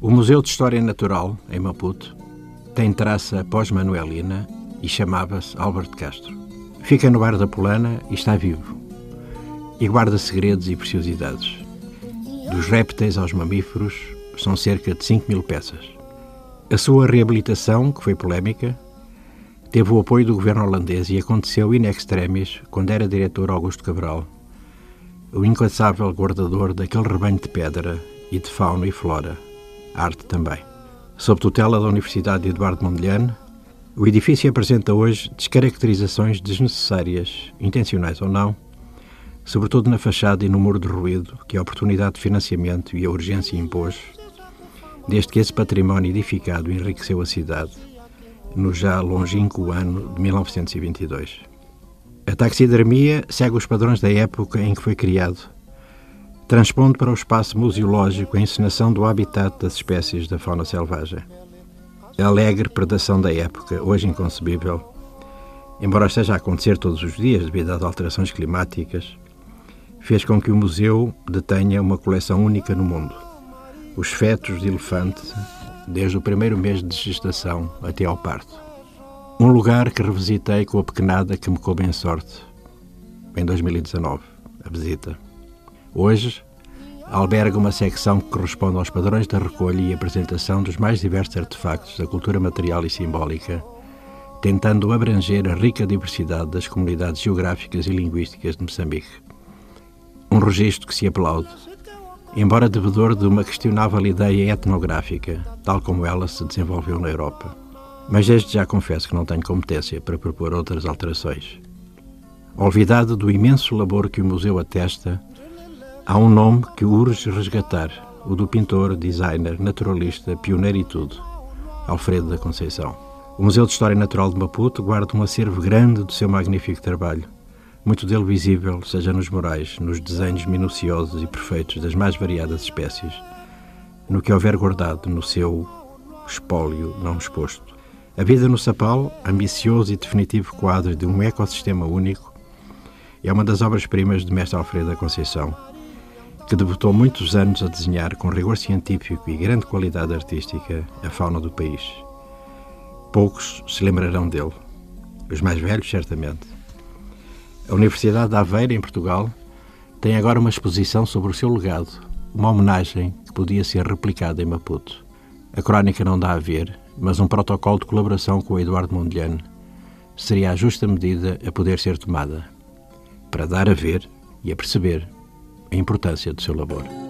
O Museu de História Natural, em Maputo, tem traça pós-manuelina e chamava-se Albert Castro. Fica no bar da Polana e está vivo. E guarda segredos e preciosidades. Dos répteis aos mamíferos, são cerca de 5 mil peças. A sua reabilitação, que foi polémica, teve o apoio do governo holandês e aconteceu in extremis quando era diretor Augusto Cabral, o incansável guardador daquele rebanho de pedra e de fauna e flora arte também. Sob tutela da Universidade de Eduardo Mondlane, o edifício apresenta hoje descaracterizações desnecessárias, intencionais ou não, sobretudo na fachada e no muro de ruído que a oportunidade de financiamento e a urgência impôs, desde que esse património edificado enriqueceu a cidade, no já longínquo ano de 1922. A taxidermia segue os padrões da época em que foi criado transpondo para o espaço museológico a encenação do habitat das espécies da fauna selvagem. A alegre predação da época, hoje inconcebível, embora esteja a acontecer todos os dias devido às alterações climáticas, fez com que o museu detenha uma coleção única no mundo. Os fetos de elefante, desde o primeiro mês de gestação até ao parto. Um lugar que revisitei com a pequenada que me coube em sorte, em 2019, a visita. Hoje, alberga uma secção que corresponde aos padrões da recolha e apresentação dos mais diversos artefactos da cultura material e simbólica, tentando abranger a rica diversidade das comunidades geográficas e linguísticas de Moçambique. Um registro que se aplaude, embora devedor de uma questionável ideia etnográfica, tal como ela se desenvolveu na Europa. Mas desde já confesso que não tenho competência para propor outras alterações. Olvidado do imenso labor que o museu atesta Há um nome que urge resgatar, o do pintor, designer, naturalista, pioneiro e tudo, Alfredo da Conceição. O Museu de História Natural de Maputo guarda um acervo grande do seu magnífico trabalho, muito dele visível, seja nos murais, nos desenhos minuciosos e perfeitos das mais variadas espécies, no que houver guardado no seu espólio não exposto. A vida no Sapal, ambicioso e definitivo quadro de um ecossistema único, é uma das obras-primas de Mestre Alfredo da Conceição, que debutou muitos anos a desenhar com rigor científico e grande qualidade artística a fauna do país. Poucos se lembrarão dele, os mais velhos, certamente. A Universidade de Aveiro, em Portugal, tem agora uma exposição sobre o seu legado, uma homenagem que podia ser replicada em Maputo. A crónica não dá a ver, mas um protocolo de colaboração com o Eduardo Mondlane seria a justa medida a poder ser tomada, para dar a ver e a perceber a importância do seu labor.